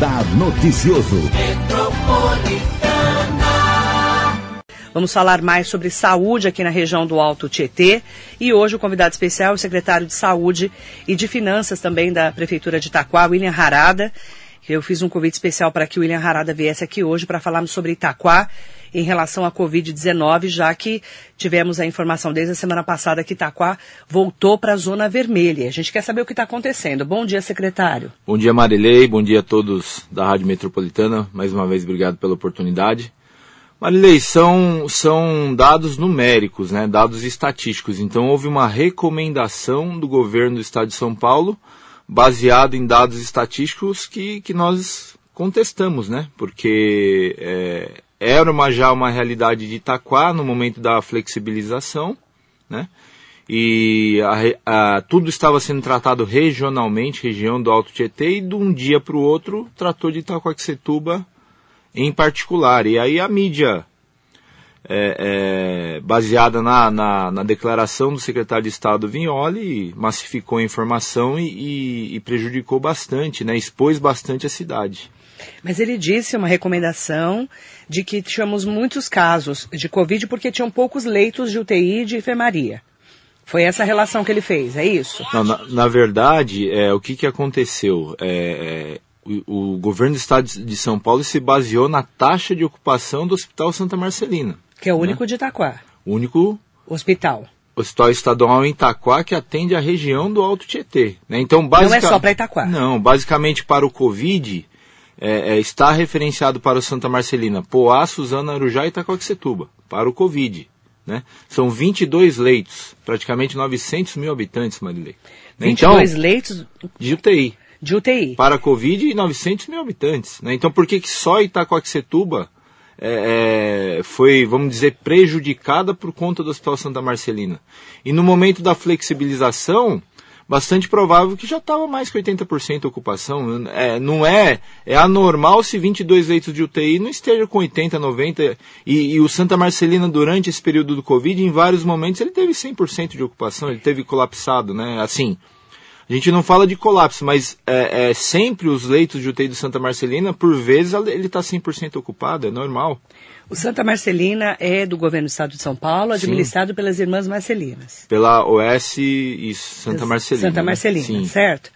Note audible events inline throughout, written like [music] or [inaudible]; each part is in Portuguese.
Radar Noticioso. Vamos falar mais sobre saúde aqui na região do Alto Tietê. E hoje o convidado especial é o secretário de Saúde e de Finanças também da Prefeitura de Itaquá, William Harada. Eu fiz um convite especial para que o William Harada viesse aqui hoje para falarmos sobre Itaquá em relação à Covid-19, já que tivemos a informação desde a semana passada que Itaquá voltou para a zona vermelha. A gente quer saber o que está acontecendo. Bom dia, secretário. Bom dia, Marilei. Bom dia a todos da Rádio Metropolitana. Mais uma vez, obrigado pela oportunidade. Marilei, são, são dados numéricos, né, dados estatísticos. Então, houve uma recomendação do governo do Estado de São Paulo, baseado em dados estatísticos que, que nós contestamos, né, porque é, era uma, já uma realidade de Itaquá no momento da flexibilização, né, e a, a, tudo estava sendo tratado regionalmente, região do Alto Tietê, e de um dia para o outro tratou de Itacoaxetuba em particular. E aí a mídia, é, é, baseada na, na, na, declaração do secretário de Estado Vignoli, massificou a informação e, e, e prejudicou bastante, né, expôs bastante a cidade. Mas ele disse uma recomendação de que tínhamos muitos casos de Covid porque tinham poucos leitos de UTI e de enfermaria. Foi essa relação que ele fez, é isso? Não, na, na verdade, é, o que, que aconteceu? É, é o, o, governo do estado de São Paulo se baseou na taxa de ocupação do Hospital Santa Marcelina. Que é o único né? de Itaquá. O único hospital. Hospital estadual em Itaquá que atende a região do Alto Tietê. Né? Então, basic... Não é só para Itaquá. Não, basicamente para o Covid, é, é, está referenciado para o Santa Marcelina, Poá, Suzana, Arujá e Itacoaxetuba, para o Covid. Né? São 22 leitos, praticamente 900 mil habitantes, Marilei. 22 então, leitos de UTI de UTI. Para a Covid e 900 mil habitantes. Né? Então por que, que só Itacoaxetuba é, é, foi, vamos dizer, prejudicada por conta do Hospital Santa Marcelina? E no momento da flexibilização, bastante provável que já estava mais que 80% de ocupação. É, não é, é anormal se 22 leitos de UTI não estejam com 80, 90. E, e, o Santa Marcelina, durante esse período do Covid, em vários momentos, ele teve 100% de ocupação, ele teve colapsado, né? Assim, a gente não fala de colapso, mas é, é sempre os leitos de UTI do Santa Marcelina, por vezes ele está 100% ocupado, é normal. O Santa Marcelina é do governo do estado de São Paulo, administrado Sim. pelas Irmãs Marcelinas. Pela OS e Santa Marcelina. Santa né? Marcelina, né? certo.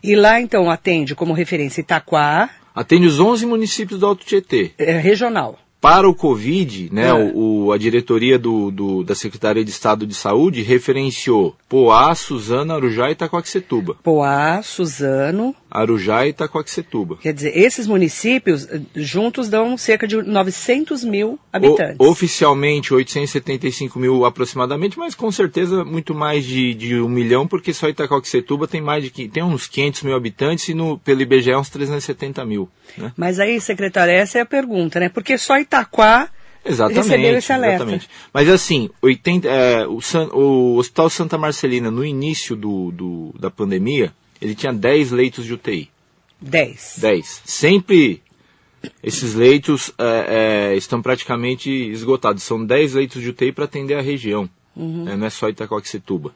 E lá, então, atende como referência Itaquá. Atende os 11 municípios do Alto Tietê. É, regional para o Covid, né, é. o, a diretoria do, do, da Secretaria de Estado de Saúde referenciou Poá, Suzano, Arujá e Itacoaxetuba. Poá, Suzano, Arujá e Itacoaxetuba. Quer dizer, esses municípios eh, juntos dão cerca de 900 mil habitantes. O, oficialmente 875 mil aproximadamente, mas com certeza muito mais de, de um milhão, porque só Itacoaxetuba tem mais de tem uns 500 mil habitantes e no, pelo IBGE uns 370 mil. Né? Mas aí, secretária, essa é a pergunta, né? Porque só Itaquá Exatamente, recebeu esse alerta. Exatamente. Mas assim, 80, é, o, San, o, Hospital Santa Marcelina, no início do, do, da pandemia, ele tinha 10 leitos de UTI. 10? 10. Sempre esses leitos é, é, estão praticamente esgotados. São 10 leitos de UTI para atender a região. Uhum. Né? não é só Itacoaxetuba.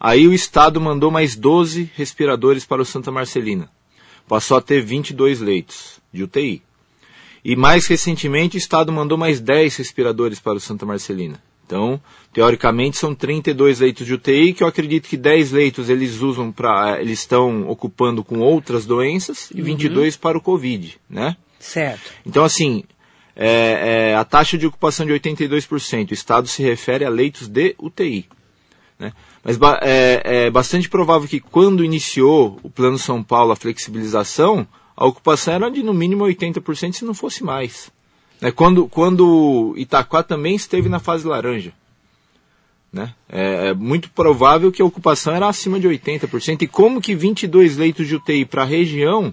Aí o Estado mandou mais 12 respiradores para o Santa Marcelina. Passou a ter 22 leitos de UTI. E mais recentemente o Estado mandou mais 10 respiradores para o Santa Marcelina. Então, teoricamente são 32 leitos de UTI, que eu acredito que 10 leitos eles usam para, eles estão ocupando com outras doenças e 22 uhum. para o Covid, né? Certo. Então, assim, é, é, a taxa de ocupação de 82%, o Estado se refere a leitos de UTI. Né? Mas é, é bastante provável que quando iniciou o Plano São Paulo, a flexibilização, a ocupação era de no mínimo 80%, se não fosse mais. Né? Quando, quando Itaquá também esteve na fase laranja. Né? É, é, muito provável que a ocupação era acima de 80%. E como que 22 leitos de UTI para a região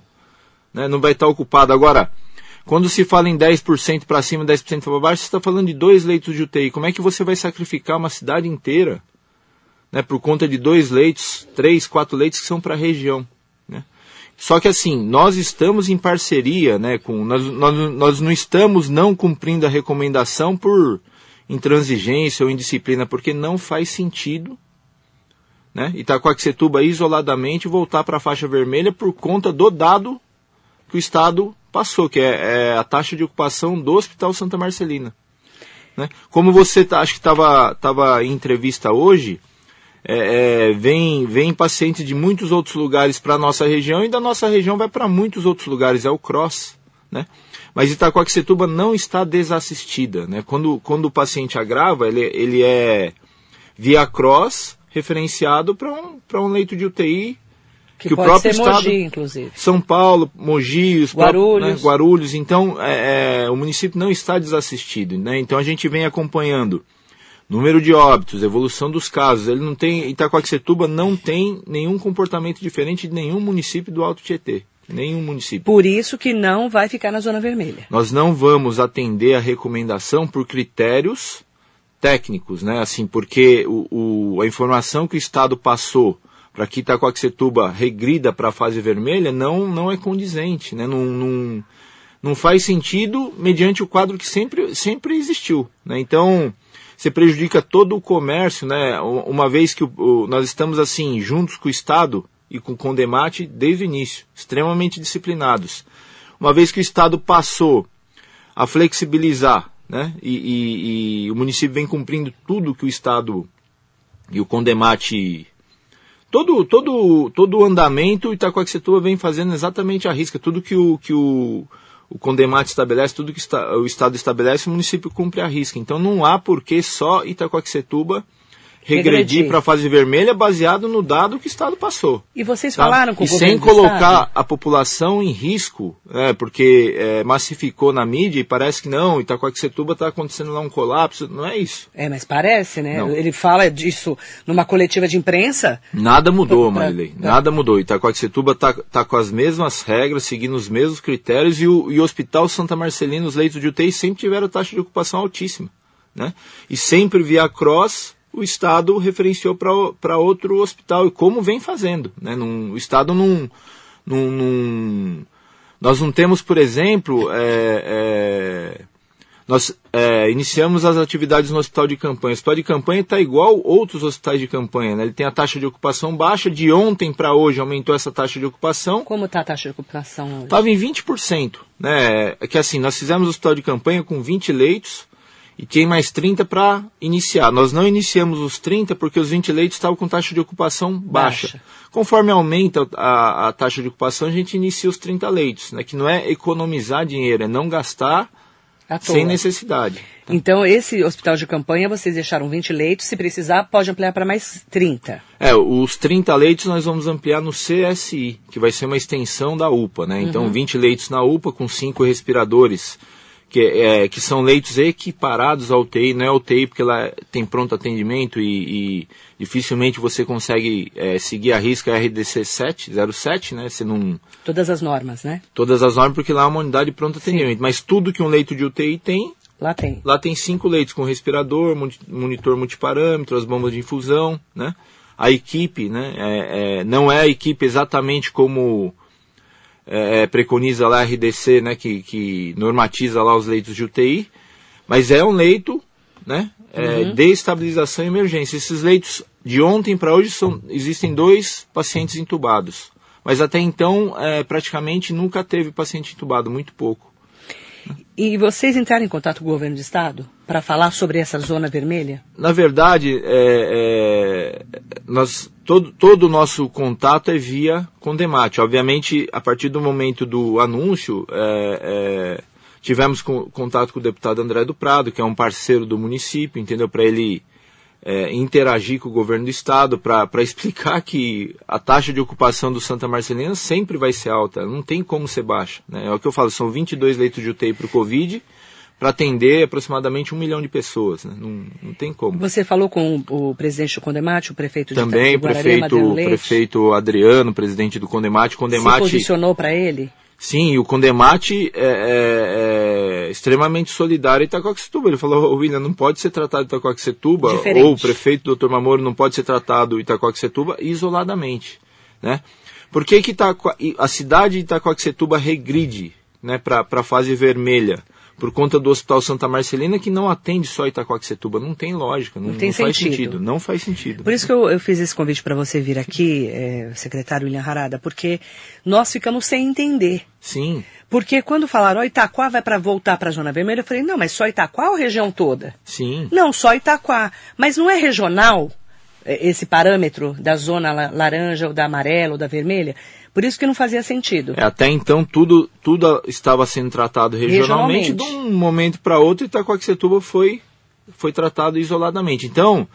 né, não vai estar ocupado? Agora, quando se fala em 10% para cima e 10% para baixo, você está falando de dois leitos de UTI. Como é que você vai sacrificar uma cidade inteira né, por conta de dois leitos, três, quatro leitos que são para a região? Só que assim, nós estamos em parceria, né, com, nós, nós, nós não estamos não cumprindo a recomendação por intransigência ou indisciplina, porque não faz sentido, né, Itacoaxetuba isoladamente voltar para a faixa vermelha por conta do dado que o Estado passou, que é, é a taxa de ocupação do Hospital Santa Marcelina. Né? Como você tá, acho que estava tava em entrevista hoje, é, é, vem, vem pacientes de muitos outros lugares para a nossa região e da nossa região vai para muitos outros lugares, é o cross. Né? Mas Itacoaxetuba não está desassistida. Né? Quando, quando o paciente agrava, ele, ele é via cross referenciado para um, um leito de UTI que, que o próprio estado, Mogi, inclusive. São Paulo, Mogi, os Guarulhos. Próprios, né, Guarulhos. Então, é, é, o município não está desassistido. Né? Então, a gente vem acompanhando número de óbitos, evolução dos casos. Ele não tem, Itacoaxetuba não tem nenhum comportamento diferente de nenhum município do Alto Tietê. Nenhum município. Por isso que não vai ficar na zona vermelha. Nós não vamos atender a recomendação por critérios técnicos, né? Assim, porque o, o a informação que o Estado passou para que Itacoaxetuba regrida para a fase vermelha não, não é condizente, né? não, não, não faz sentido mediante o quadro que sempre, sempre existiu. Né? Então, você prejudica todo o comércio, né? uma vez que o, nós estamos assim juntos com o Estado e com o Condemate desde o início, extremamente disciplinados. Uma vez que o Estado passou a flexibilizar, né? e, e, e o município vem cumprindo tudo que o Estado e o Condemate todo, todo, todo o andamento Itacoaxetuba vem fazendo exatamente a risca. Tudo que o, que o, o Condemate estabelece, tudo que está, o Estado estabelece, o município cumpre a risca. Então não há por que só Itacoaxetuba regredir para a fase vermelha baseado no dado que o Estado passou. E vocês tá? falaram com e o governo sem colocar a população em risco, é, porque é, massificou na mídia e parece que não, Itacoaxetuba está acontecendo lá um colapso, não é isso. É, mas parece, né? Não. Ele fala disso numa coletiva de imprensa. Nada mudou, Marilei, nada mudou. Itacoaxetuba está tá com as mesmas regras, seguindo os mesmos critérios e o, e o Hospital Santa Marcelina, os leitos de UTI sempre tiveram taxa de ocupação altíssima. Né? E sempre via cross o Estado referenciou para outro hospital, e como vem fazendo. Né? Num, o Estado não, Nós não temos, por exemplo, é, é, nós é, iniciamos as atividades no hospital de campanha. O hospital de campanha está igual outros hospitais de campanha. Né? Ele tem a taxa de ocupação baixa. De ontem para hoje aumentou essa taxa de ocupação. Como está a taxa de ocupação hoje? Estava em 20%. Né? É que assim, nós fizemos o hospital de campanha com 20 leitos e tem mais 30 para iniciar. Nós não iniciamos os 30 porque os 20 leitos estavam com taxa de ocupação baixa. baixa. Conforme aumenta a, a, taxa de ocupação, a gente inicia os 30 leitos, né? que não é economizar dinheiro, é não gastar sem necessidade. Tá? Então, esse hospital de campanha, vocês deixaram 20 leitos, se precisar, pode ampliar para mais 30. É, os 30 leitos nós vamos ampliar no CSI, que vai ser uma extensão da UPA, né? Então, uhum. 20 leitos na UPA com 5 respiradores que, é, que são leitos equiparados ao UTI, não é UTI porque ela tem pronto atendimento e, e dificilmente você consegue é, seguir a risca RDC 707, né? Você não... Todas as normas, né? Todas as normas, porque lá é uma unidade de pronto atendimento. Sim. Mas tudo que um leito de UTI tem... Lá tem. Lá tem cinco leitos com respirador, monitor multiparâmetro, as bombas de infusão, né? A equipe, né? É, é, não é a equipe exatamente como é, é, preconiza lá a RDC, né, que, que normatiza lá os leitos de UTI, mas é um leito né, é, uhum. de estabilização e emergência. Esses leitos de ontem para hoje são, existem dois pacientes entubados, mas até então é, praticamente nunca teve paciente entubado, muito pouco. E vocês entraram em contato com o governo do estado para falar sobre essa zona vermelha? Na verdade, é, é, nós, todo, todo o nosso contato é via Condemate. Obviamente, a partir do momento do anúncio, é, é tivemos com, contato com o deputado André do Prado, que é um parceiro do município, entendeu? Para ele é, interagir com o governo do estado para explicar que a taxa de ocupação do Santa Marcelina sempre vai ser alta, não tem como ser baixa. Né? É o que eu falo, são 22 leitos de UTI para o Covid, para atender aproximadamente um milhão de pessoas. Né? Não, não tem como. Você falou com o, presidente do Condemate, o prefeito de Também, o prefeito, prefeito Adriano, presidente do Condemate. Condemate Se posicionou para ele? Sim, o Condemate é, é, é extremamente solidário em Itacoaxetuba. Ele falou, William, não pode ser tratado Itacoaxetuba, Diferente. ou o prefeito Dr. Mamoro não pode ser tratado Itacoaxetuba isoladamente. Né? Por que, que Itaco, a cidade de Itacoaxetuba regride né, para a fase vermelha? Por conta do Hospital Santa Marcelina, que não atende só Itacoaxetuba. Não tem lógica, não, não, tem não faz sentido. Não faz sentido. Por isso que eu, eu fiz esse convite para você vir aqui, é, secretário William Harada, porque nós ficamos sem entender. Sim. Porque quando falaram, ó, Itaquá vai para voltar para a Zona Vermelha, eu falei, não, mas só Itaquá ou região toda? Sim. Não, só Itaquá. Mas não é regional esse parâmetro da zona laranja ou da amarela ou da vermelha? Por isso que não fazia sentido. É, até então tudo, tudo estava sendo tratado regionalmente, regionalmente. de um momento para outro Itacoaxetuba foi, foi tratado isoladamente. Então,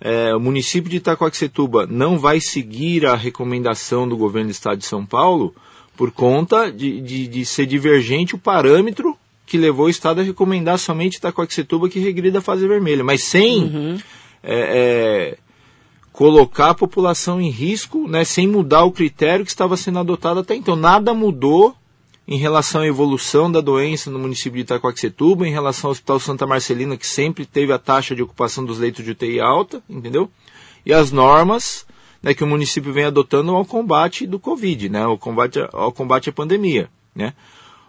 é, o município de Itacoaxetuba não vai seguir a recomendação do governo do estado de São Paulo por conta de, de, de ser divergente o parâmetro que levou o estado a recomendar somente Itacoaxetuba que regrida a fase vermelha, mas sem uhum. é, é, colocar a população em risco, né, sem mudar o critério que estava sendo adotado até então. Nada mudou em relação à evolução da doença no município de Itacoaxetuba, em relação ao Hospital Santa Marcelina, que sempre teve a taxa de ocupação dos leitos de UTI alta, entendeu? E as normas né, que o município vem adotando ao combate do Covid, né, ao combate, ao combate à pandemia, né?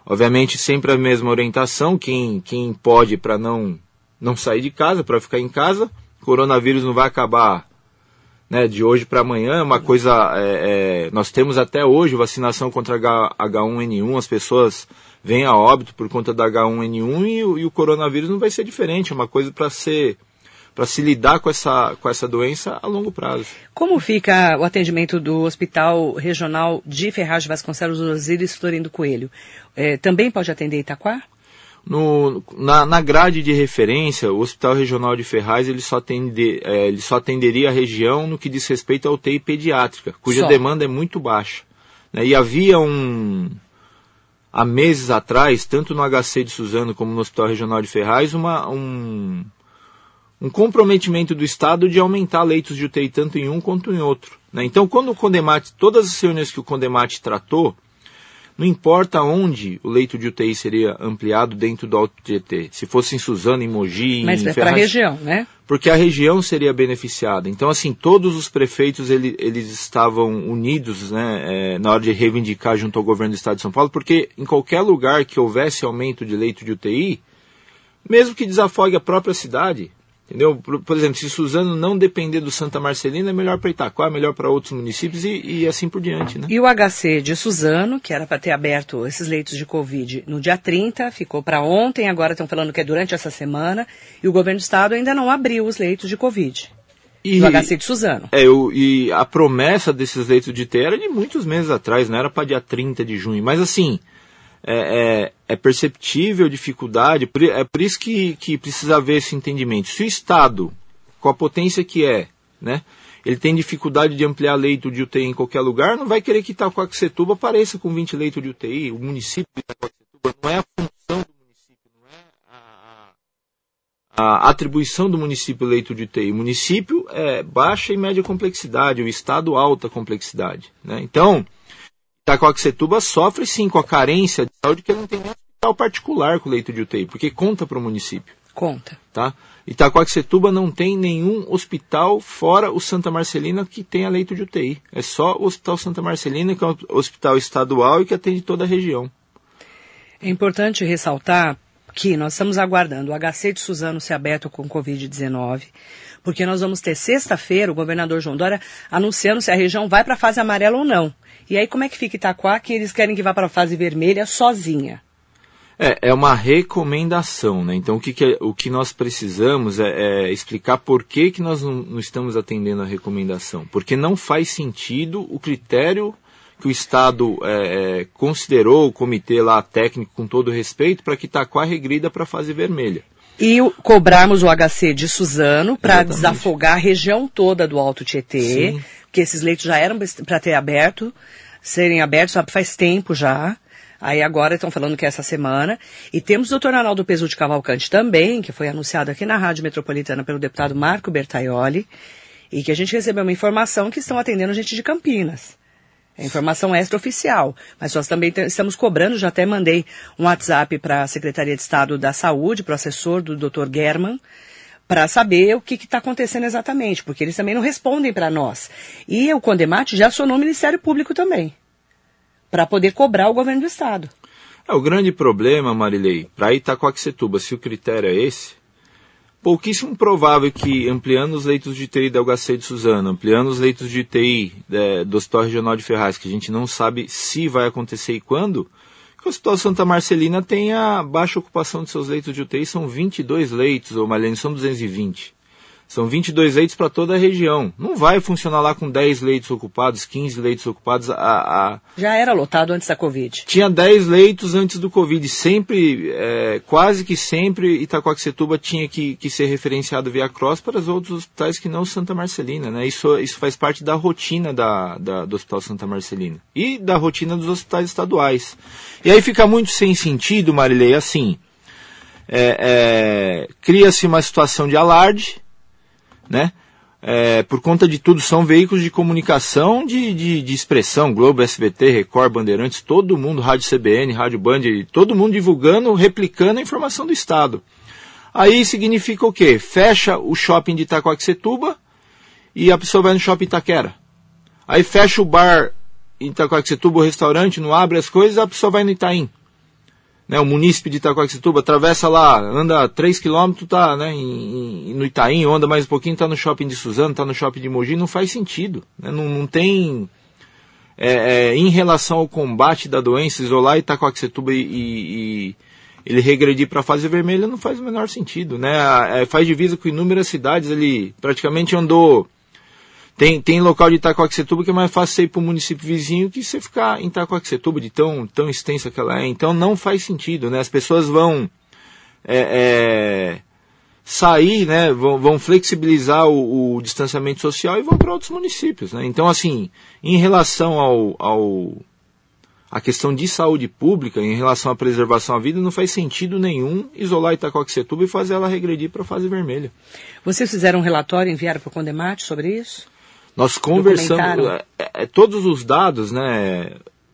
Obviamente sempre a mesma orientação, quem, quem pode para não, não sair de casa, para ficar em casa, coronavírus não vai acabar né, de hoje para amanhã, é uma coisa. É, é, nós temos até hoje vacinação contra H, H1N1, as pessoas vêm a óbito por conta da H1N1 e, e o coronavírus não vai ser diferente, é uma coisa para ser para se lidar com essa, com essa doença a longo prazo. Como fica o atendimento do Hospital Regional de Ferraz de Vasconcelos Osíris Florindo Coelho? É, também pode atender Itaquá? No, na, na, grade de referência, o Hospital Regional de Ferraz ele só, atende, é, ele só atenderia a região no que diz respeito à UTI pediátrica, cuja só. demanda é muito baixa. Né? E havia um, há meses atrás, tanto no HC de Suzano como no Hospital Regional de Ferraz, uma, um, um comprometimento do Estado de aumentar leitos de UTI tanto em um quanto em outro. Né? Então, quando o Condemate, todas as reuniões que o Condemate tratou, não importa onde o leito de UTI seria ampliado dentro do Alto Tietê, se fosse em Suzano, em Mogi, Mas em é para a região, né? Porque a região seria beneficiada. Então, assim, todos os prefeitos ele, eles estavam unidos né, é, na hora de reivindicar junto ao governo do Estado de São Paulo, porque em qualquer lugar que houvesse aumento de leito de UTI, mesmo que desafogue a própria cidade, Entendeu? Por, por, exemplo, se Suzano não depender do Santa Marcelina, é melhor para Itaquá, é melhor para outros municípios e, e, assim por diante. Né? E o HC de Suzano, que era para ter aberto esses leitos de Covid no dia 30, ficou para ontem, agora estão falando que é durante essa semana, e o governo do estado ainda não abriu os leitos de Covid. E, do HC de Suzano. É, o, e a promessa desses leitos de ter era de muitos meses atrás, não era para dia 30 de junho. Mas assim, é, é, é, perceptível dificuldade, é por isso que, que precisa haver esse entendimento. Se o Estado, com a potência que é, né, ele tem dificuldade de ampliar leito de UTI em qualquer lugar, não vai querer que Itacoaxetuba apareça com 20 leitos de UTI. O município de Itacoaxetuba não é a função do município, não é a, a, a atribuição do município leito de UTI. O município é baixa e média complexidade, o Estado alta complexidade. Né? Então, Itacoaxetuba sofre sim com a carência de saúde que ele não tem nem hospital particular com leito de UTI, porque conta para o município. Conta. Tá? Itacoaxetuba não tem nenhum hospital fora o Santa Marcelina que tenha leito de UTI. É só o Hospital Santa Marcelina, que é um hospital estadual e que atende toda a região. É importante ressaltar que nós estamos aguardando o HC de Suzano ser aberto com Covid-19, porque nós vamos ter sexta-feira o governador João Dória anunciando se a região vai para a fase amarela ou não. E aí como é que fica Itaquá que eles querem que vá para a fase vermelha sozinha? É, é uma recomendação, né? Então o que, que o que nós precisamos é, é, explicar por que, que nós não, não estamos atendendo a recomendação. Porque não faz sentido o critério que o Estado é, é, considerou, o comitê lá técnico com todo respeito, para que Itaquá regrida para a fase vermelha. E o, cobrarmos o HC de Suzano para desafogar a região toda do Alto Tietê, Sim. que esses leitos já eram para ter aberto, serem abertos faz tempo já. Aí agora estão falando que é essa semana. E temos o doutor Arnaldo Pesu de Cavalcante também, que foi anunciado aqui na Rádio Metropolitana pelo deputado Marco Bertaioli, e que a gente recebeu uma informação que estão atendendo gente de Campinas. É informação extraoficial. Mas nós também estamos cobrando, já até mandei um WhatsApp para a Secretaria de Estado da Saúde, para o assessor do Dr. German, para saber o que está acontecendo exatamente, porque eles também não respondem para nós. E o Condemate já acionou o Ministério Público também, para poder cobrar o governo do Estado. É, o grande problema, Marilei, para Itacoaxetuba, se o critério é esse, pouquíssimo provável que ampliando os leitos de UTI da UHC de Suzano, ampliando os leitos de UTI é, do Hospital Regional de Ferraz, que a gente não sabe se vai acontecer e quando, que o Hospital Santa Marcelina tenha baixa ocupação de seus leitos de UTI, são 22 leitos, ou Marlene, são 220. São 22 leitos para toda a região. Não vai funcionar lá com 10 leitos ocupados, 15 leitos ocupados. A, a... Já era lotado antes da Covid. Tinha 10 leitos antes do Covid. Sempre, é, quase que sempre, Itacoaxetuba tinha que, que ser referenciado via cross para os outros hospitais que não Santa Marcelina. Né? Isso, isso faz parte da rotina da, da, do Hospital Santa Marcelina. E da rotina dos hospitais estaduais. E aí fica muito sem sentido, Marilei, assim. É, é, Cria-se uma situação de alarde né? É, por conta de tudo, são veículos de comunicação de, de, de, expressão, Globo, SBT, Record, Bandeirantes, todo mundo, Rádio CBN, Rádio Band, todo mundo divulgando, replicando a informação do Estado. Aí significa o quê? Fecha o shopping de Itacoaxetuba e a pessoa vai no shopping Itaquera. Aí fecha o bar em Itacoaxetuba, o restaurante, não abre as coisas, a pessoa vai no Itaim né, o munícipe de Itacoaxetuba, atravessa lá, anda 3 km, tá né, em, no Itaim, anda mais um pouquinho, tá no shopping de Suzano, tá no shopping de Mogi, não faz sentido. Né, não, não tem... É, é, em relação ao combate da doença, isolar Itacoaxetuba e, e, e ele regredir para a fase vermelha não faz o menor sentido. Né, é, faz divisa com inúmeras cidades, ele praticamente andou tem, tem local de Itacoaxetuba que é mais fácil ir para o município vizinho que você ficar em Itacoaxetuba, de tão, tão extensa que ela é. Então não faz sentido, né? As pessoas vão é, é, sair, né? Vão, vão flexibilizar o, o, distanciamento social e vão para outros municípios, né? Então, assim, em relação ao, ao a questão de saúde pública, em relação à preservação à vida, não faz sentido nenhum isolar Itacoaxetuba e fazer ela regredir para a fase vermelha. Vocês fizeram um relatório, enviaram para o Condemate sobre isso? Nós conversamos, é, é, todos os dados, né,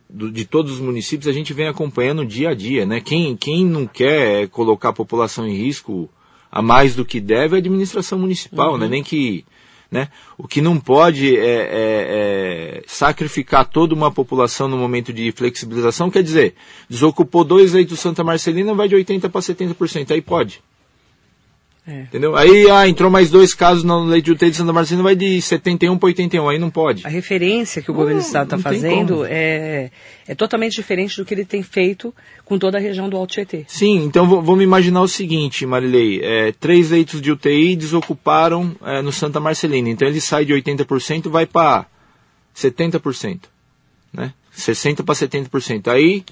do, de todos os municípios a gente vem acompanhando dia a dia, né? Quem, quem não quer colocar a população em risco a mais do que deve é a administração municipal, uhum. né? Nem que, né? O que não pode é, é, é, sacrificar toda uma população no momento de flexibilização, quer dizer, desocupou dois leitos Santa Marcelina, vai de 80% para 70%, aí pode. É. Entendeu? Aí ah, entrou mais dois casos no leite de UTI de Santa Marcelina, vai de 71 para 81, aí não pode. A referência que o governo do Estado está fazendo é, é totalmente diferente do que ele tem feito com toda a região do Alto Tietê. Sim, então vamos imaginar o seguinte, Marilei, é, três leitos de UTI desocuparam é, no Santa Marcelina, então ele sai de 80% e vai para 70%, né? 60% para 70%. Aí,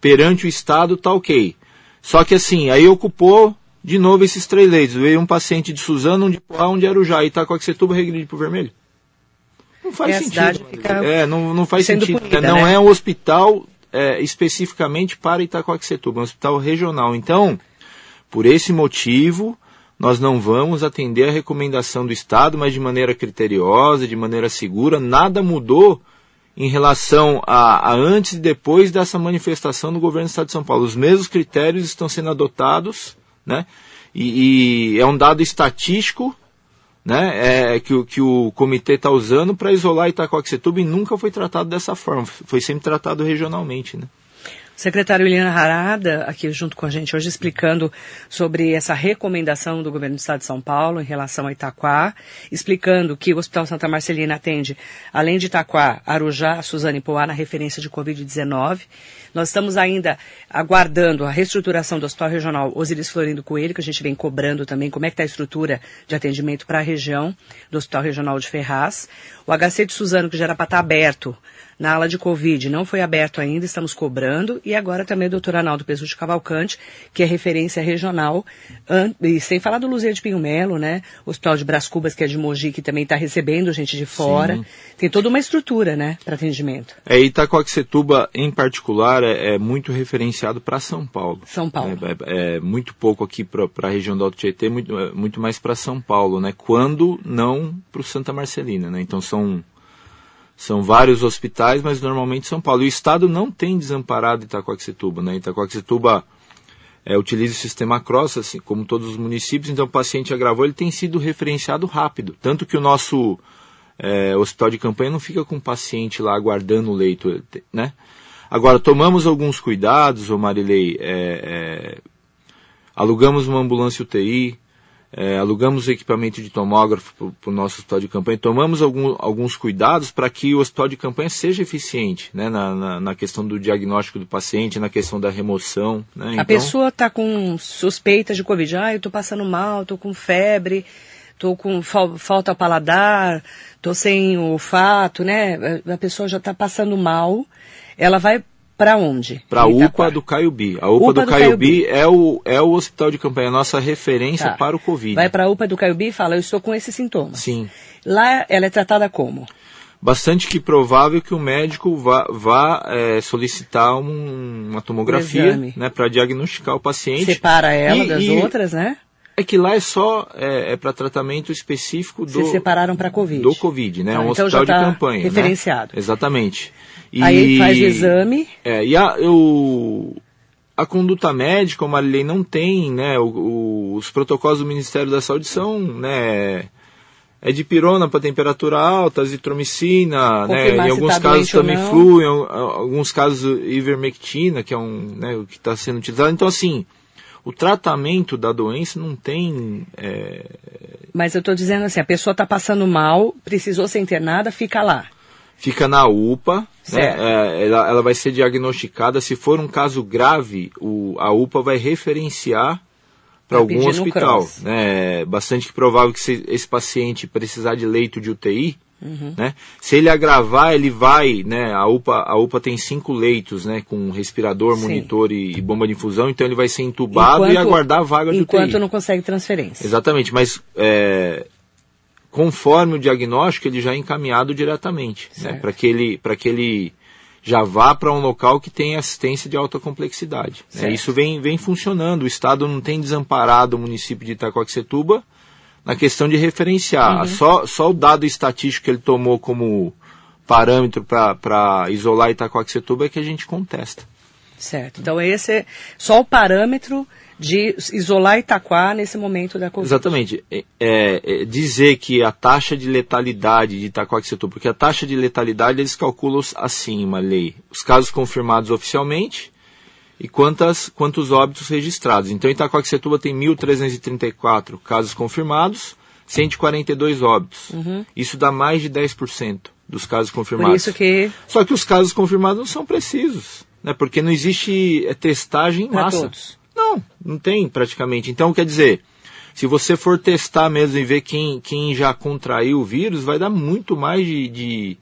perante o Estado, tá ok. Só que assim, aí ocupou de novo esses três leitos. Veio um paciente de Suzano, um de Poá, um de Arujá e Itacoaxetuba regride para o vermelho. Não faz sentido. É, não, não faz sentido. Punida, não né? é um hospital é, especificamente para Itacoaxetuba, é um hospital regional. Então, por esse motivo, nós não vamos atender a recomendação do Estado, mas de maneira criteriosa, de maneira segura. Nada mudou em relação a, a, antes e depois dessa manifestação do governo do Estado de São Paulo. Os mesmos critérios estão sendo adotados né? E, e é um dado estatístico né, é, que, que o comitê está usando para isolar Itacoaxetuba e nunca foi tratado dessa forma, foi sempre tratado regionalmente. Né? Secretário Eliana Harada, aqui junto com a gente hoje, explicando sobre essa recomendação do governo do Estado de São Paulo em relação a Itaquá, explicando que o Hospital Santa Marcelina atende, além de Itaquá, Arujá, Suzane Poá, na referência de Covid-19. Nós estamos ainda aguardando a reestruturação do Hospital Regional Osiris Florindo Coelho, que a gente vem cobrando também como é que está a estrutura de atendimento para a região do Hospital Regional de Ferraz. O HC de Suzano, que já era para estar tá aberto, na ala de Covid não foi aberto ainda, estamos cobrando, e agora também o doutor Arnaldo Pesu de Cavalcante, que é referência regional, e sem falar do Luzia de Pinho Melo, né? O Hospital de Bras Cubas, que é de Mogi, que também está recebendo gente de fora. Sim. Tem toda uma estrutura, né, para atendimento. É, Itacoaxetuba, em particular, é, é muito referenciado para São Paulo. São Paulo. É, é, é muito pouco aqui para a região do Alto Tietê, muito, é, muito mais para São Paulo, né? Quando não para o Santa Marcelina, né? Então são são vários hospitais, mas normalmente São Paulo. E o Estado não tem desamparado Itacoaxetuba. Né? Itacoaxetuba é, utiliza o sistema CROSS, assim como todos os municípios, então o paciente agravou, ele tem sido referenciado rápido. Tanto que o nosso é, hospital de campanha não fica com o paciente lá aguardando o leito. Né? Agora, tomamos alguns cuidados, ô Marilei, é, é, alugamos uma ambulância UTI, é, alugamos equipamento de tomógrafo para o nosso hospital de campanha, tomamos algum, alguns cuidados para que o hospital de campanha seja eficiente né, na, na, na, questão do diagnóstico do paciente, na questão da remoção. Né? Então... A pessoa está com suspeita de Covid, ah, eu estou passando mal, estou com febre, estou com fal falta paladar, estou sem olfato, né? A pessoa já está passando mal, ela vai para onde? Para a UPA do Caiubi. A UPA, UPA do, Caiubi, Caiubi, é, o, é o hospital de campanha, a nossa referência tá. para o Covid. Vai para a UPA do Caiubi e fala, eu estou com esse sintoma. Sim. Lá ela é tratada como? Bastante que provável que o médico vá, vá é, solicitar um, uma tomografia né, para diagnosticar o paciente. Separa ela e, das e, outras, né? É que lá é só é, é para tratamento específico do. Vocês separaram para Covid. Do Covid, né? Tá, um então hospital de tá campanha. Né? Referenciado. Né? Exatamente. E, Aí faz o exame. É, e a, eu, a conduta médica, como a lei não tem, né? O, o, os protocolos do Ministério da Saúde são, né? É de pirona para temperatura alta, azitromicina, né? Em alguns tá casos também flu, em alguns casos ivermectina, que é um, né, o que está sendo utilizado. Então, assim, o tratamento da doença não tem. É... Mas eu estou dizendo assim, a pessoa está passando mal, precisou ser internada, fica lá. Fica na UPA, né? é, ela, ela, vai ser diagnosticada. Se for um caso grave, o, a UPA vai referenciar para algum hospital. Né? É bastante provável que se, esse paciente precisar de leito de UTI, Uhum. Né? Se ele agravar, ele vai, né? A UPA, a UPA tem cinco leitos, né? Com respirador, Sim. monitor e, e, bomba de infusão, então ele vai ser entubado enquanto, e aguardar a vaga de enquanto UTI. Enquanto não consegue transferência. Exatamente, mas é, conforme o diagnóstico, ele já é encaminhado diretamente, né? Para que ele, para que ele já vá para um local que tem assistência de alta complexidade. Né? Isso vem, vem funcionando. O Estado não tem desamparado o município de Itacoaxetuba na questão de referenciar. Uhum. Só, só o dado estatístico que ele tomou como parâmetro para isolar Itacoaxetuba é que a gente contesta. Certo. Então esse é só o parâmetro de isolar Itaquá nesse momento da Covid. Exatamente. É, é, é, dizer que a taxa de letalidade de Itacoaxetuba, porque a taxa de letalidade eles calculam assim, uma lei. Os casos confirmados oficialmente e quantas, quantos óbitos registrados. Então, Itacoaxetuba tem 1.334 casos confirmados, 142 óbitos. Uhum. Isso dá mais de 10% dos casos confirmados. Por isso que... Só que os casos confirmados não são precisos, né? porque não existe é, testagem em massa. Todos. Não, não tem praticamente. Então, quer dizer, se você for testar mesmo e ver quem, quem já contraiu o vírus, vai dar muito mais de, de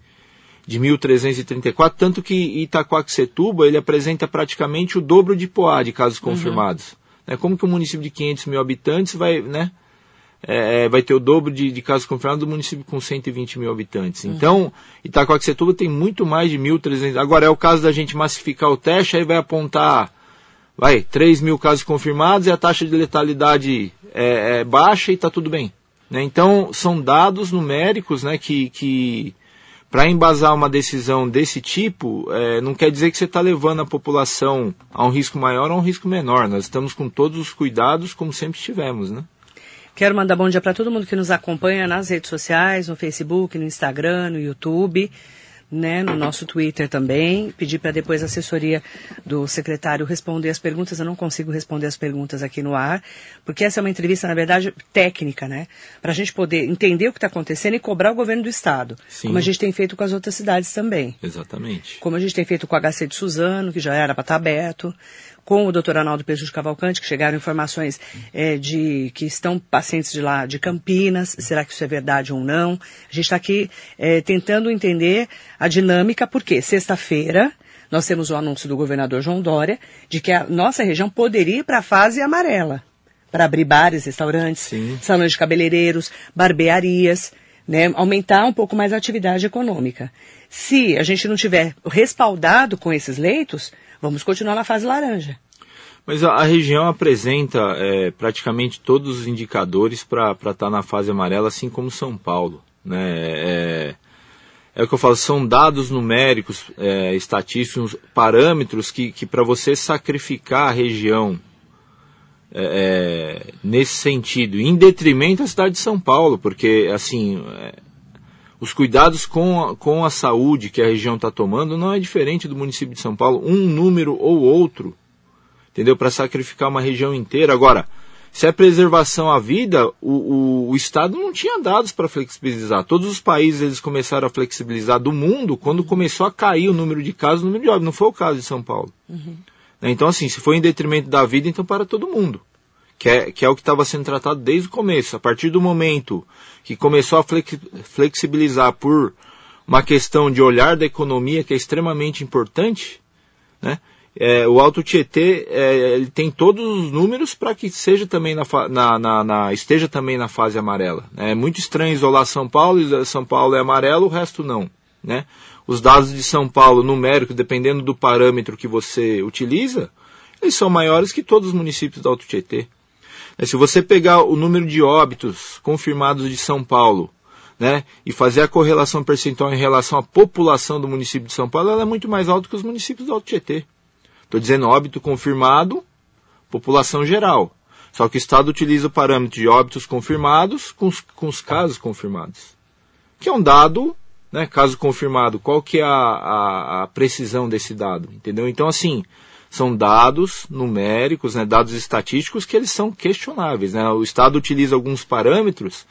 de 1.334, tanto que Itacoaxetuba ele apresenta praticamente o dobro de Poá de casos uhum. confirmados. Uhum. Né? Como que um município de 500 mil habitantes vai, né, é, é, vai ter o dobro de, de, casos confirmados do município com 120 mil habitantes. Uhum. Então, Itacoaxetuba tem muito mais de 1.300. Agora é o caso da gente massificar o teste, aí vai apontar, vai, 3 mil casos confirmados e a taxa de letalidade é, é baixa e está tudo bem. Né? Então, são dados numéricos né, que, que para embasar uma decisão desse tipo, é, não quer dizer que você está levando a população a um risco maior ou a um risco menor. Nós estamos com todos os cuidados, como sempre estivemos, né? Quero mandar bom dia para todo mundo que nos acompanha nas redes sociais, no Facebook, no Instagram, no YouTube né, no nosso Twitter também. Pedir para depois a assessoria do secretário responder as perguntas. Eu não consigo responder as perguntas aqui no ar, porque essa é uma entrevista, na verdade, técnica, né? Para a gente poder entender o que está acontecendo e cobrar o governo do Estado. Sim. Como a gente tem feito com as outras cidades também. Exatamente. Como a gente tem feito com o HC de Suzano, que já era para estar tá aberto com o doutor Arnaldo Peixoto Cavalcante, que chegaram informações é, de que estão pacientes de lá de Campinas. Será que isso é verdade ou não? A gente está aqui é, tentando entender a dinâmica, porque sexta-feira nós temos o anúncio do governador João Dória de que a nossa região poderia ir para a fase amarela, para abrir bares, restaurantes, Sim. salões de cabeleireiros, barbearias. Né, aumentar um pouco mais a atividade econômica. Se a gente não tiver respaldado com esses leitos, Vamos continuar na fase laranja. Mas a, a região apresenta é, praticamente todos os indicadores para estar tá na fase amarela, assim como São Paulo. Né? É, é o que eu falo, são dados numéricos, é, estatísticos, parâmetros que, que para você sacrificar a região é, é, nesse sentido, em detrimento da cidade de São Paulo, porque assim é, os cuidados com a, com a saúde que a região está tomando não é diferente do município de São Paulo, um número ou outro, entendeu? Para sacrificar uma região inteira. Agora, se é preservação à vida, o, o, o Estado não tinha dados para flexibilizar. Todos os países eles começaram a flexibilizar do mundo quando começou a cair o número de casos, o número de óbitos. Não foi o caso de São Paulo. Uhum. Então, assim, se foi em detrimento da vida, então para todo mundo. Que é, que é o que estava sendo tratado desde o começo. A partir do momento que começou a flexibilizar por uma questão de olhar da economia, que é extremamente importante, né? É, o Alto Tietê é, ele tem todos os números para que seja também na, na, na, na, esteja também na fase amarela. É muito estranho isolar São Paulo, São Paulo é amarelo, o resto não. Né? Os dados de São Paulo numéricos, dependendo do parâmetro que você utiliza, eles são maiores que todos os municípios do Alto Tietê. É, se você pegar o número de óbitos confirmados de São Paulo né, e fazer a correlação percentual em relação à população do município de São Paulo, ela é muito mais alta que os municípios do Alto Tietê. Estou dizendo óbito confirmado, população geral. Só que o Estado utiliza o parâmetro de óbitos confirmados com os, com os casos confirmados. Que é um dado, né, caso confirmado, qual que é a, a, a precisão desse dado, entendeu? Então, assim, são dados numéricos, né, dados estatísticos que eles são questionáveis. Né? O Estado utiliza alguns parâmetros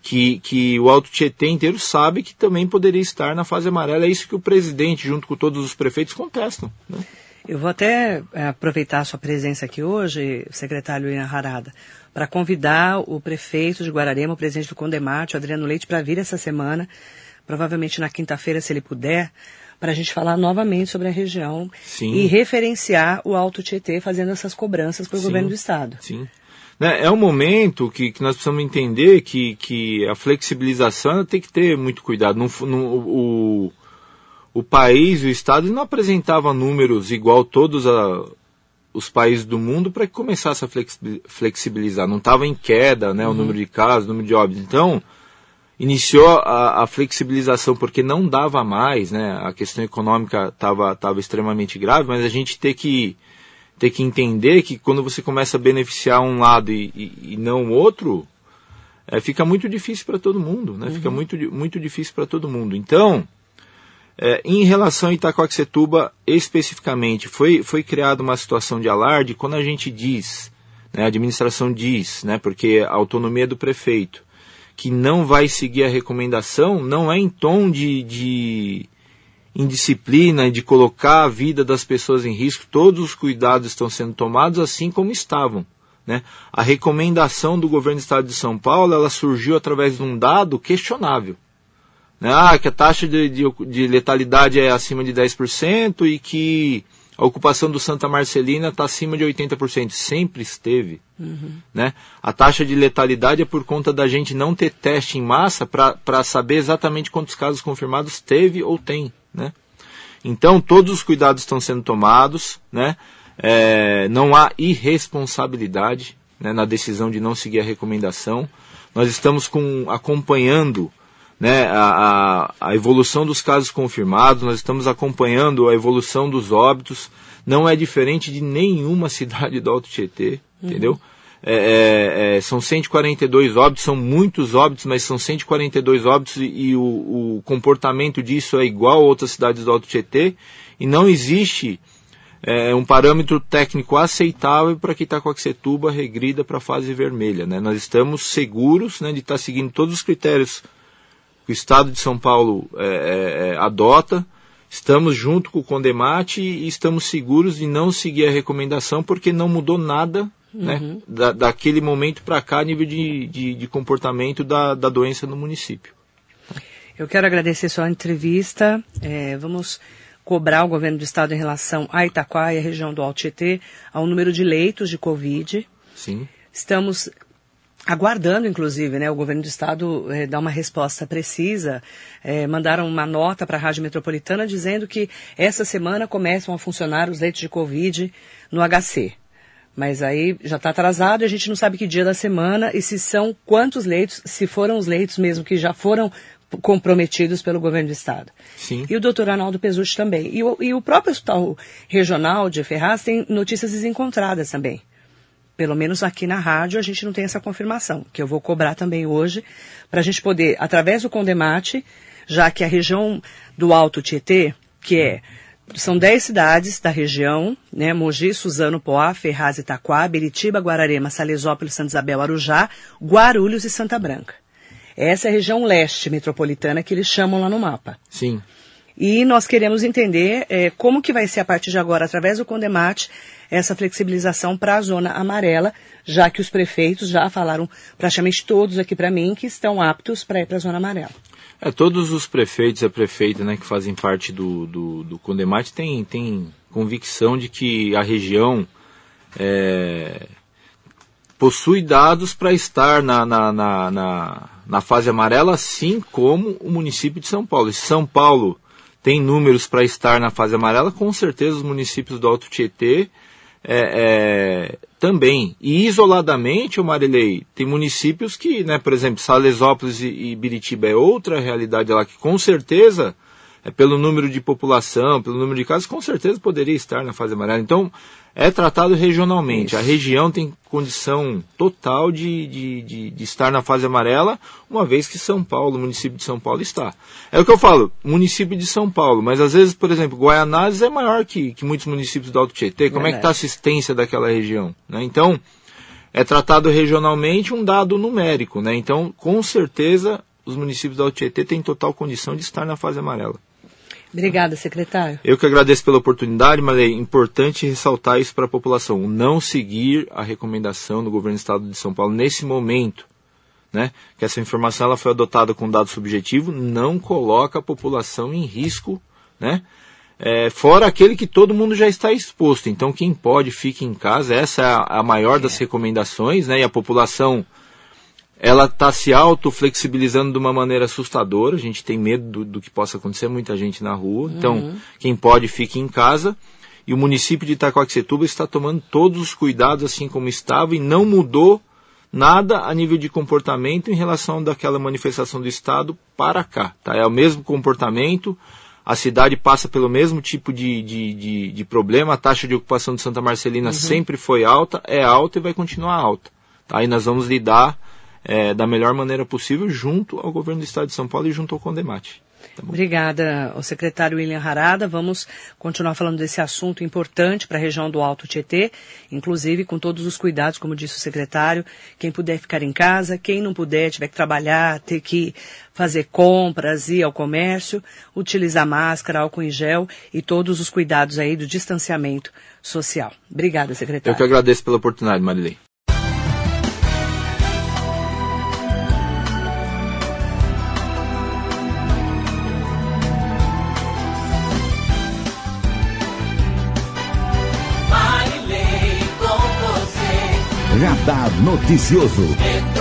que, que o Alto Tietê inteiro sabe que também poderia estar na fase amarela. É isso que o presidente, junto com todos os prefeitos, contestam. Né? Eu vou até é, aproveitar a sua presença aqui hoje, secretário Ian Harada, para convidar o prefeito de Guararema, o presidente do Condemate, o Adriano Leite, para vir essa semana, provavelmente na quinta-feira, se ele puder, para a gente falar novamente sobre a região Sim. e referenciar o Alto Tietê fazendo essas cobranças para o governo do Estado. Sim. Né, é um momento que, que nós precisamos entender que, que a flexibilização tem que ter muito cuidado. No, o, o país, o Estado, não apresentava números igual todos a, os países do mundo para que começasse a flexibilizar. Não estava em queda né, uhum. o número de casos, o número de óbitos. Então, iniciou a, a, flexibilização porque não dava mais, né? A questão econômica estava tava extremamente grave, mas a gente tem que, tem que entender que quando você começa a beneficiar um lado e, e, e não o outro, é, fica muito difícil para todo mundo, né? Uhum. Fica muito, muito difícil para todo mundo. Então, é, em relação a Itacoaxetuba, especificamente, foi, foi criada uma situação de alarde quando a gente diz, né, a administração diz, né, porque a autonomia é do prefeito, que não vai seguir a recomendação, não é em tom de, de indisciplina, de colocar a vida das pessoas em risco, todos os cuidados estão sendo tomados assim como estavam. Né? A recomendação do governo do estado de São Paulo ela surgiu através de um dado questionável né, ah, que a taxa de, de, de, letalidade é acima de 10% e que a ocupação do Santa Marcelina está acima de 80%. Sempre esteve. Uhum. Né? A taxa de letalidade é por conta da gente não ter teste em massa para saber exatamente quantos casos confirmados teve ou tem. Né? Então, todos os cuidados estão sendo tomados. Né? É, não há irresponsabilidade né, na decisão de não seguir a recomendação. Nós estamos com, acompanhando né, a, a, evolução dos casos confirmados, nós estamos acompanhando a evolução dos óbitos, não é diferente de nenhuma [laughs] cidade do Alto Tietê, uhum. entendeu? É, é, é, são 142 óbitos, são muitos óbitos, mas são 142 óbitos e, e o, o, comportamento disso é igual a outras cidades do Alto Tietê e não existe é, um parâmetro técnico aceitável para que Itacoaxetuba regrida para a fase vermelha. Né? Nós estamos seguros né, de estar seguindo todos os critérios que o Estado de São Paulo é, é, é, adota. Estamos junto com o Condemate e estamos seguros de não seguir a recomendação porque não mudou nada né, uhum. né, da, daquele momento para cá a nível de, de, de comportamento da, da doença no município. Eu quero agradecer sua entrevista. É, vamos cobrar o governo do estado em relação a Itaquá e a região do Alto Tietê ao número de leitos de Covid. Sim. Estamos aguardando, inclusive, né, o governo do estado eh, dar uma resposta precisa. Eh, mandaram uma nota para a Rádio Metropolitana dizendo que essa semana começam a funcionar os leitos de Covid no HC. Mas aí já está atrasado e a gente não sabe que dia da semana e se são quantos leitos, se foram os leitos mesmo que já foram comprometidos pelo governo do estado. Sim. E o doutor Arnaldo Pesucci também. E o, e o próprio hospital regional de Ferraz tem notícias desencontradas também pelo menos aqui na rádio, a gente não tem essa confirmação, que eu vou cobrar também hoje, para a gente poder, através do Condemate, já que a região do Alto Tietê, que é são 10 cidades da região, né? Mogi, Suzano, Poá, Ferraz, Itaquá, Beritiba, Guararema, Salesópolis, Santa Isabel, Arujá, Guarulhos e Santa Branca. Essa é a região leste metropolitana que eles chamam lá no mapa. Sim. E nós queremos entender é, como que vai ser a partir de agora, através do Condemate, essa flexibilização para a zona amarela, já que os prefeitos já falaram praticamente todos aqui para mim que estão aptos para ir para a zona amarela. É, todos os prefeitos e a prefeita né, que fazem parte do, do, do Condemate têm, têm convicção de que a região é, possui dados para estar na, na, na, na, na fase amarela, assim como o município de São Paulo. São Paulo tem números para estar na fase amarela, com certeza os municípios do Alto Tietê é, é, também. E isoladamente, o Marilei, tem municípios que, né, por exemplo, Salesópolis e, e Biritiba é outra realidade lá que com certeza é, pelo número de população, pelo número de casos, com certeza poderia estar na fase amarela. Então, é tratado regionalmente. A região tem condição total de, de, de, de, estar na fase amarela, uma vez que São Paulo, o município de São Paulo, está. É o que eu falo, município de São Paulo, mas às vezes, por exemplo, Guaianazes é maior que, que muitos municípios do Alto Tietê. Como é, é que está a assistência daquela região? Né? Então, é tratado regionalmente um dado numérico. Né? Então, com certeza, os municípios do Alto Tietê têm total condição de estar na fase amarela. Obrigada, secretário. Eu que agradeço pela oportunidade, mas é importante ressaltar isso para a população. Não seguir a recomendação do governo do estado de São Paulo nesse momento. Né? Que essa informação ela foi adotada com dado subjetivo, não coloca a população em risco, né? É, fora aquele que todo mundo já está exposto. Então, quem pode, fique em casa. Essa é a, a maior das recomendações, né? E a população ela está se auto-flexibilizando de uma maneira assustadora. A gente tem medo do, do, que possa acontecer, muita gente na rua. Então, uhum. quem pode, fique em casa. E o município de Itacoaxetuba está tomando todos os cuidados assim como estava e não mudou nada a nível de comportamento em relação daquela manifestação do Estado para cá. Tá? É o mesmo comportamento, a cidade passa pelo mesmo tipo de, de, de, de problema, a taxa de ocupação de Santa Marcelina uhum. sempre foi alta, é alta e vai continuar alta. Tá? E nós vamos lidar é, da melhor maneira possível junto ao governo do Estado de São Paulo e junto ao Condemate. Tá Obrigada, o secretário William Harada. Vamos continuar falando desse assunto importante para a região do Alto Tietê, inclusive com todos os cuidados, como disse o secretário. Quem puder ficar em casa, quem não puder, tiver que trabalhar, ter que fazer compras, ir ao comércio, utilizar máscara, álcool em gel e todos os cuidados aí do distanciamento social. Obrigada, secretário. Eu que agradeço pela oportunidade, Marilei. Radar Noticioso.